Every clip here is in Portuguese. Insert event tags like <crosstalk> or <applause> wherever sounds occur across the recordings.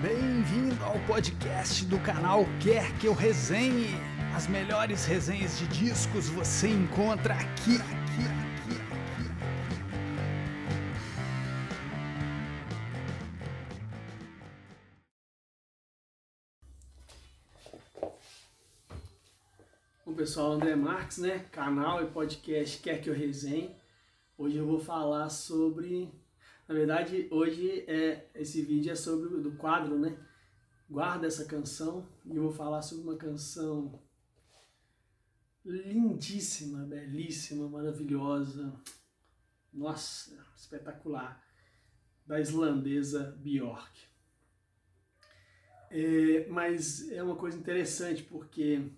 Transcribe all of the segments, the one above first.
Bem-vindo ao podcast do canal Quer Que Eu Resenhe. As melhores resenhas de discos você encontra aqui, aqui, aqui, aqui. Bom pessoal, André Marques, né? Canal e podcast Quer Que Eu Resenhe. Hoje eu vou falar sobre na verdade, hoje é, esse vídeo é sobre do quadro, né? Guarda essa canção e eu vou falar sobre uma canção lindíssima, belíssima, maravilhosa. Nossa, espetacular. Da islandesa Björk. É, mas é uma coisa interessante porque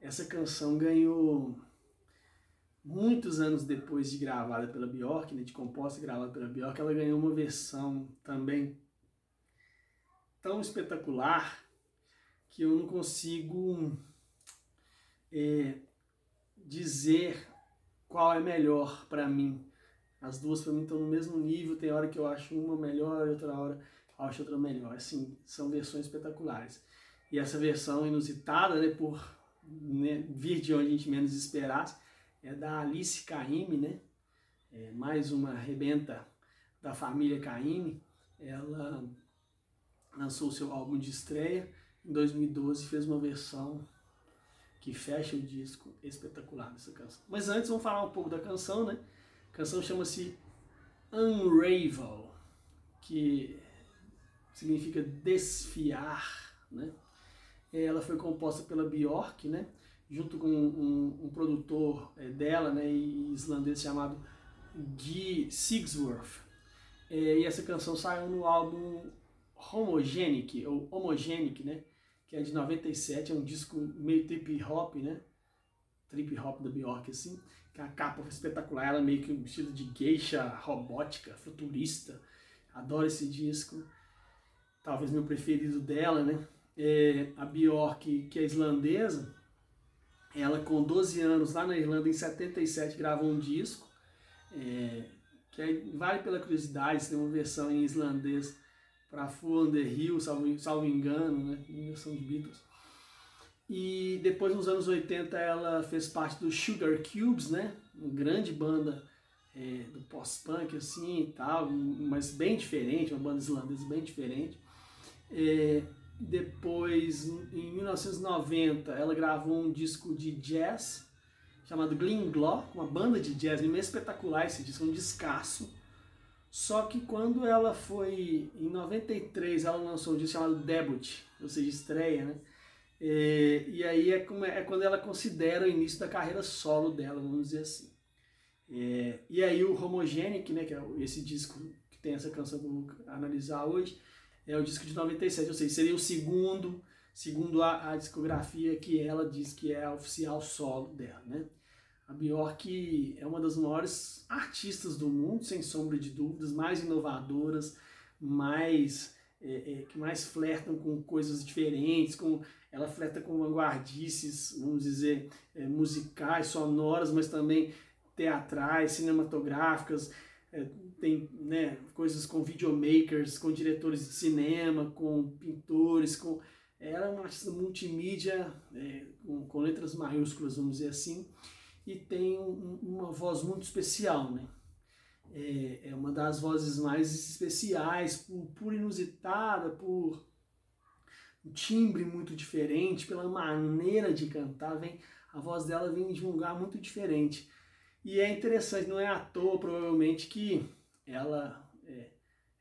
essa canção ganhou muitos anos depois de gravada pela Bjork, né, de composta e gravada pela Bjork, ela ganhou uma versão também tão espetacular que eu não consigo é, dizer qual é melhor para mim. As duas para mim estão no mesmo nível, tem hora que eu acho uma melhor e outra hora eu acho outra melhor. Assim, são versões espetaculares. E essa versão inusitada, né, por né, vir de onde a gente menos esperasse, é da Alice Caymmi, né? É mais uma rebenta da família Caymmi. Ela lançou seu álbum de estreia em 2012 fez uma versão que fecha o disco espetacular dessa canção. Mas antes vamos falar um pouco da canção, né? A canção chama-se Unravel, que significa desfiar, né? Ela foi composta pela Bjork, né? Junto com um, um produtor é, dela, né, islandês chamado Guy Sigsworth. É, e essa canção saiu no álbum Homogenic, ou Homogenic, né, que é de 97, é um disco meio trip hop, né, trip hop da Bjork, assim, que a capa espetacular, ela meio que um estilo de geisha robótica, futurista, adoro esse disco, talvez meu preferido dela, né, é, a Bjork, que é islandesa, ela, com 12 anos, lá na Irlanda, em 77, gravou um disco, é, que vale pela curiosidade, tem uma versão em islandês para Full on the Hill, salvo, salvo engano, né, versão de Beatles. E depois, nos anos 80, ela fez parte do Sugar Cubes, né, uma grande banda é, do post-punk, assim, e tal, mas bem diferente, uma banda islandesa bem diferente. É, depois, em 1990, ela gravou um disco de jazz chamado Glinglaw, com uma banda de jazz espetacular esse disco, um descasso. Só que quando ela foi, em 93, ela lançou um disco chamado Debut, ou seja, estreia, né? É, e aí é, como, é quando ela considera o início da carreira solo dela, vamos dizer assim. É, e aí o Homogenic, né, que é esse disco que tem essa canção que eu vou analisar hoje, é o disco de 97, ou seja, seria o segundo, segundo a, a discografia que ela diz que é a oficial solo dela, né? A Bjork é uma das maiores artistas do mundo, sem sombra de dúvidas, mais inovadoras, mais é, é, que mais flertam com coisas diferentes, com ela flerta com vanguardices, vamos dizer, é, musicais, sonoras, mas também teatrais, cinematográficas, é, tem né, coisas com videomakers, com diretores de cinema, com pintores, com era uma artista multimídia é, com, com, letras maiúsculas, vamos dizer assim, e tem um, uma voz muito especial, né? É, é, uma das vozes mais especiais, por, por inusitada, por um timbre muito diferente, pela maneira de cantar, vem a voz dela vem de um lugar muito diferente. E é interessante, não é à toa, provavelmente, que ela é,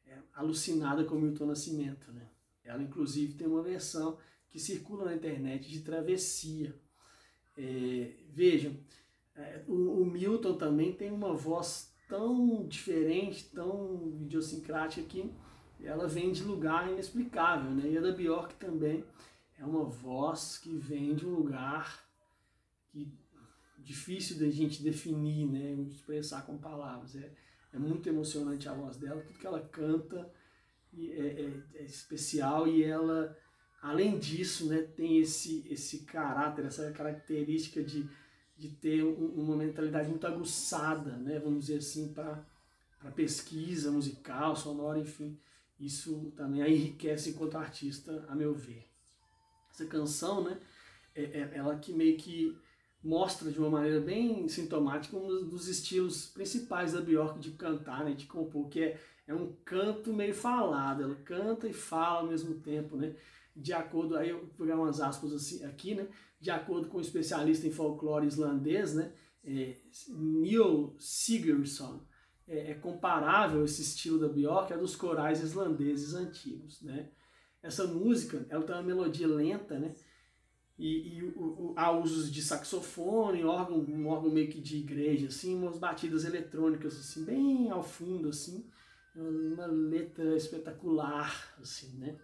é alucinada com Milton Nascimento. Né? Ela, inclusive, tem uma versão que circula na internet de travessia. É, vejam, é, o, o, Milton também tem uma voz tão diferente, tão idiosincrática que ela vem de lugar inexplicável. Né? E a da Bjork também é uma voz que vem de um lugar que difícil da gente definir, né, expressar com palavras. É, é muito emocionante a voz dela, tudo que ela canta é, é, é, especial e ela, além disso, né, tem esse, esse caráter, essa característica de, de ter um, uma mentalidade muito aguçada, né, vamos dizer assim, para pesquisa musical, sonora, enfim. Isso também a enriquece enquanto artista, a meu ver. Essa canção, né, é, é, ela que meio que mostra de uma maneira bem sintomática um dos estilos principais da Bjork de cantar, né, de compor, que é, é um canto meio falado, ela canta e fala ao mesmo tempo, né, de acordo, aí eu vou pegar umas aspas assim, aqui, né, de acordo com o um especialista em folclore islandês, né, é, Neil Sigurdsson, é, é, comparável esse estilo da Bjork a dos corais islandeses antigos, né. Essa música, ela tem uma melodia lenta, né, e, e o, o, há usos de saxofone, órgão, um órgão meio que de igreja, assim, umas batidas eletrônicas, assim, bem ao fundo, assim, uma letra espetacular, assim, né?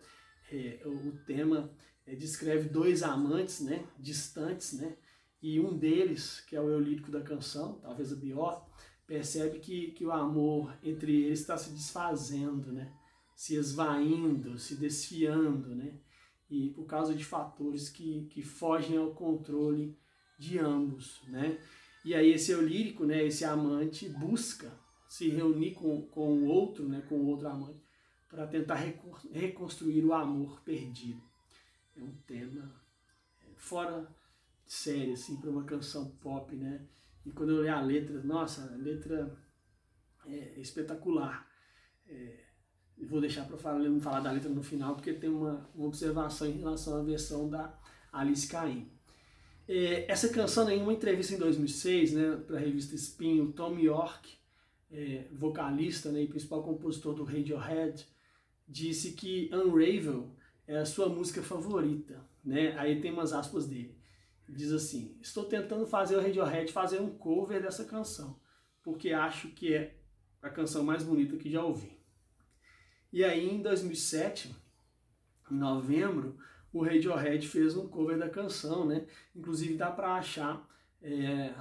É, o, tema é, descreve dois amantes, né, distantes, né, e um deles, que é o eu lírico da canção, talvez a pior, percebe que, que o amor entre eles está se desfazendo, né, se esvaindo, se desfiando, né, e por causa de fatores que, que fogem ao controle de ambos, né? E aí esse eu lírico, né, esse amante busca se reunir com, com o outro, né, com o outro amante, para tentar reconstruir o amor perdido. É um tema é, fora de série, assim, para uma canção pop, né? E quando eu leio a letra, nossa, a letra é espetacular. É, vou deixar para falar, falar da letra no final, porque tem uma, uma observação em relação à versão da Alice Caim. É, essa canção, em uma entrevista em 2006, né, para a revista Spin, o Tom York, é, vocalista né, e principal compositor do Radiohead, disse que Unravel é a sua música favorita. Né? Aí tem umas aspas dele. Diz assim: Estou tentando fazer o Radiohead fazer um cover dessa canção, porque acho que é a canção mais bonita que já ouvi. E aí em 2007, em novembro, o Radiohead fez um cover da canção, né? Inclusive dá para achar é,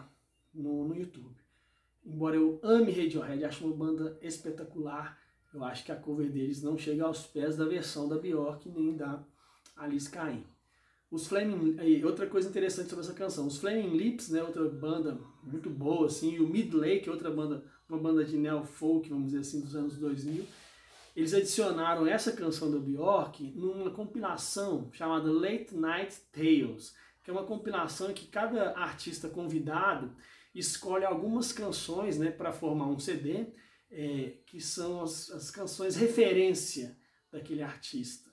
no, no YouTube. Embora eu ame Radiohead, acho uma banda espetacular, eu acho que a cover deles não chega aos pés da versão da Bjork nem da Alice Caim. Os Flaming, outra coisa interessante sobre essa canção, os Flaming Lips, né, outra banda muito boa assim, e o Mid Lake, outra banda, uma banda de neo folk, vamos dizer assim, dos anos 2000, eles adicionaram essa canção da Bjork numa compilação chamada Late Night Tales, que é uma compilação em que cada artista convidado escolhe algumas canções né, para formar um CD, é, que são as, as, canções referência daquele artista.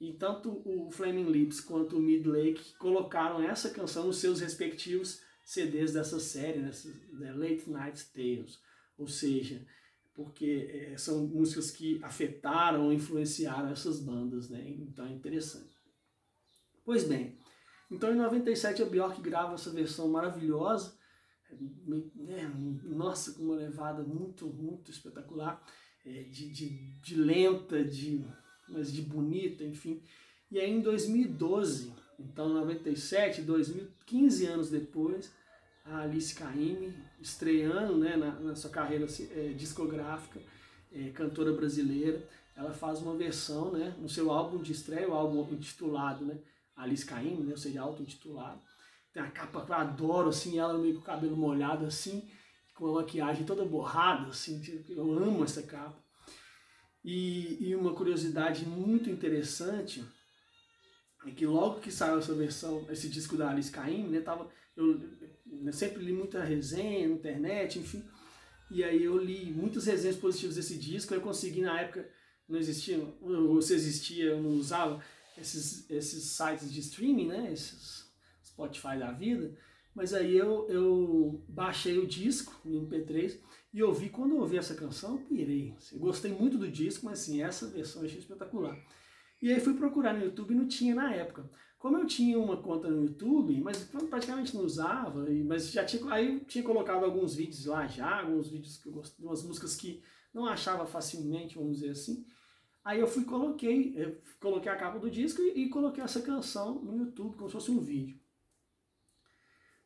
E tanto o Flaming Lips quanto o Mid Lake colocaram essa canção nos seus respectivos CDs dessa série, nessa, né, Late Night Tales. Ou seja, porque é, são músicas que afetaram, influenciaram essas bandas, né? Então é interessante. Pois bem, então em 97 a Bjork grava essa versão maravilhosa, é, nossa, com uma levada muito, muito espetacular, é, de, de, de lenta, de, mas de bonita, enfim. E aí em 2012, então 97, 2015 anos depois, a Alice Caymmi, estreando né, na, na sua carreira é, discográfica, é, cantora brasileira. Ela faz uma versão né, no seu álbum de estreia, o álbum intitulado né, Alice Caymmi, né, ou seja, auto-intitulado. Tem a capa que eu adoro, assim, ela meio com o cabelo molhado, assim, com a maquiagem toda borrada, assim, eu amo essa capa. E, e uma curiosidade muito interessante que logo que saiu essa versão, esse disco da Alice Caymmi, né, tava, eu, eu sempre li muita resenha na internet, enfim, e aí eu li muitas resenhas positivas desse disco, eu consegui na época, não existia, ou se existia, eu não usava esses, esses sites de streaming, né, esses Spotify da vida, mas aí eu, eu baixei o disco em MP3 e ouvi, quando eu ouvi essa canção, pirei. Eu gostei muito do disco, mas assim, essa versão achei espetacular. E aí fui procurar no YouTube e não tinha na época. Como eu tinha uma conta no YouTube, mas praticamente não usava, mas já tinha, aí tinha colocado alguns vídeos lá já, alguns vídeos que eu gostei, umas músicas que não achava facilmente, vamos dizer assim. Aí eu fui coloquei, eu coloquei a capa do disco e, e coloquei essa canção no YouTube como se fosse um vídeo.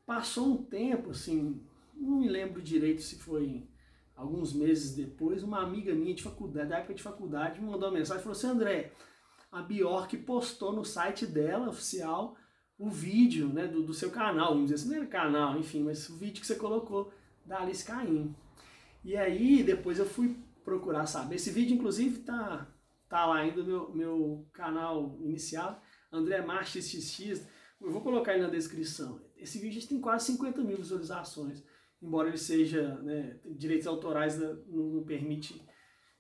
Passou um tempo, assim, não me lembro direito se foi alguns meses depois, uma amiga minha de faculdade, da época de faculdade, me mandou uma mensagem e falou assim, André, a Bjork postou no site dela, oficial, o vídeo né, do, do seu canal, vamos dizer assim, não era canal, enfim, mas o vídeo que você colocou da Alice Caim. E aí depois eu fui procurar saber. Esse vídeo, inclusive, tá, tá lá ainda meu, meu canal inicial, André Marques XX. Eu vou colocar aí na descrição. Esse vídeo tem quase 50 mil visualizações, embora ele seja, né, direitos autorais não, não permite,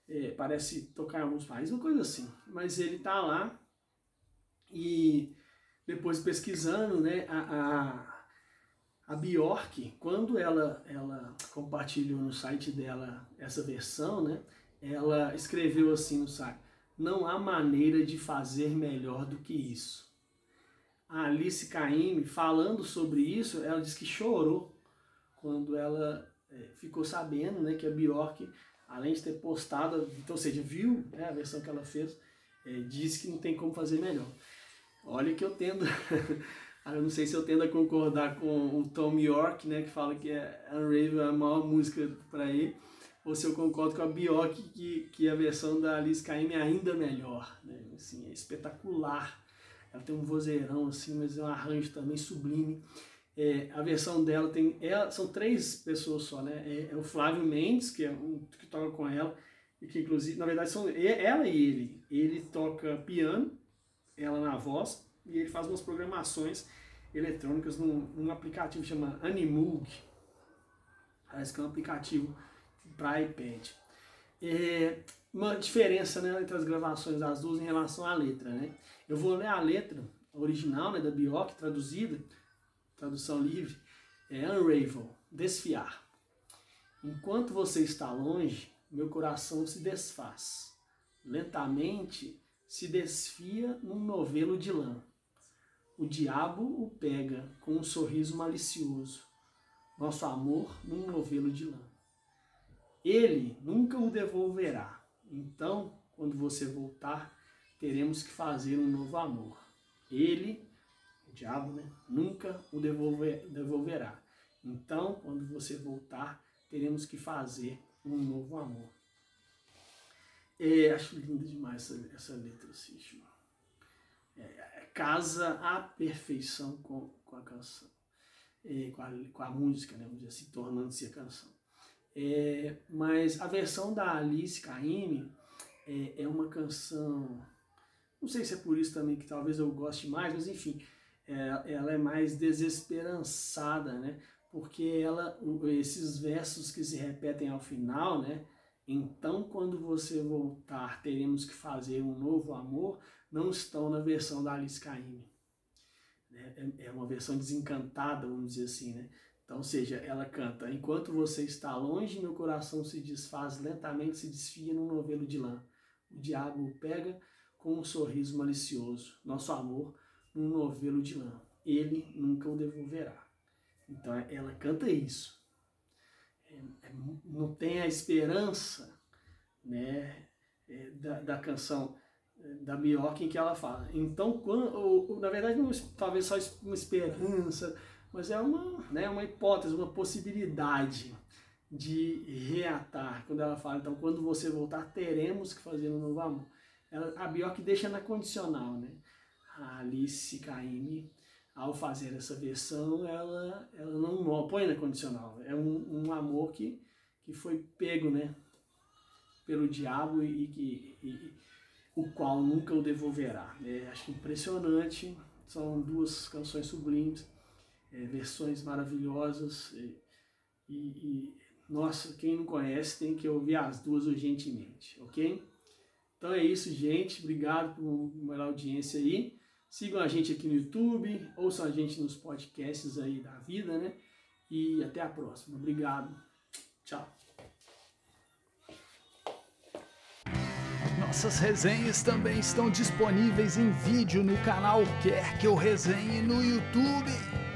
é, parece tocar em alguns países, uma coisa assim. Mas ele tá lá e depois pesquisando, né, a, a, a Bjork, quando ela, ela compartilhou no site dela essa versão, né, ela escreveu assim no site, não há maneira de fazer melhor do que isso. A Alice Caymmi, falando sobre isso, ela disse que chorou quando ela é, ficou sabendo né, que a Bjork, além de ter postado, então, ou seja, viu né, a versão que ela fez, é, disse que não tem como fazer melhor. Olha que eu tendo, <laughs> eu não sei se eu tendo a concordar com o Tom York, né, que fala que é Unravel a maior música para ele, ou se eu concordo com a Bjork que, que a versão da Alice Caymmi é ainda melhor, né, assim, é espetacular. Ela tem um vozeirão assim, mas é um arranjo também sublime. É, a versão dela tem. Ela, são três pessoas só, né? É, é, o Flávio Mendes, que é um que toca com ela, e que inclusive, na verdade, são ela e ele. Ele toca piano, ela na voz e ele faz umas programações eletrônicas num, num aplicativo que chama Animug. Parece que é um aplicativo para iPad. É uma diferença né, entre as gravações das duas em relação à letra. Né? Eu vou ler a letra original né, da Bjork, traduzida, tradução livre, é Unravel, desfiar. Enquanto você está longe, meu coração se desfaz. Lentamente se desfia num novelo de lã. O diabo o pega com um sorriso malicioso. Nosso amor num novelo de lã. Ele nunca o devolverá. Então, quando você voltar, teremos que fazer um novo amor. Ele, diabo, né, nunca o devolver, devolverá. Então, quando você voltar, teremos que fazer um novo amor. É, acho linda demais essa, essa letra, assim, é, é, casa a perfeição com, com a canção, é, com, a, com a música, né, vamos dizer assim, tornando-se a canção. É, mas a versão da Alice Caymmi é, é uma canção, não sei se é por isso também que talvez eu goste mais, mas enfim, é, ela é mais desesperançada, né? Porque ela, esses versos que se repetem ao final, né? Então, quando você voltar, teremos que fazer um novo amor, não estão na versão da Alice Caymmi. Né? É, é uma versão desencantada, vamos dizer assim, né? Então, ou seja, ela canta: Enquanto você está longe, meu coração se desfaz lentamente, se desfia num novelo de lã. O diabo o pega com um sorriso malicioso. Nosso amor num novelo de lã. Ele nunca o devolverá. Então, ela canta isso. É, é, não tem a esperança né, é, da, da canção da Bjork em que ela fala. Então, quando, ou, na verdade, não, talvez só uma esperança, mas é uma, né, uma hipótese, uma possibilidade de reatar. Quando ela fala, então, quando você voltar, teremos que fazer um novo amor. Ela, a Bjork deixa na condicional, né? A Alice Caymmi ao fazer essa versão, ela, ela não põe na condicional. É um, um amor que, que foi pego né, pelo diabo e, que, e, o qual nunca o devolverá. É, acho impressionante. São duas canções sublimes, é, versões maravilhosas. E, e, nossa, quem não conhece tem que ouvir as duas urgentemente, ok? Então é isso, gente. Obrigado por uma audiência aí. Sigam a gente aqui no YouTube, ouçam a gente nos podcasts aí da vida, né? E até a próxima. Obrigado. Tchau. Nossas resenhas também estão disponíveis em vídeo no canal Quer Que Eu Resenhe no YouTube.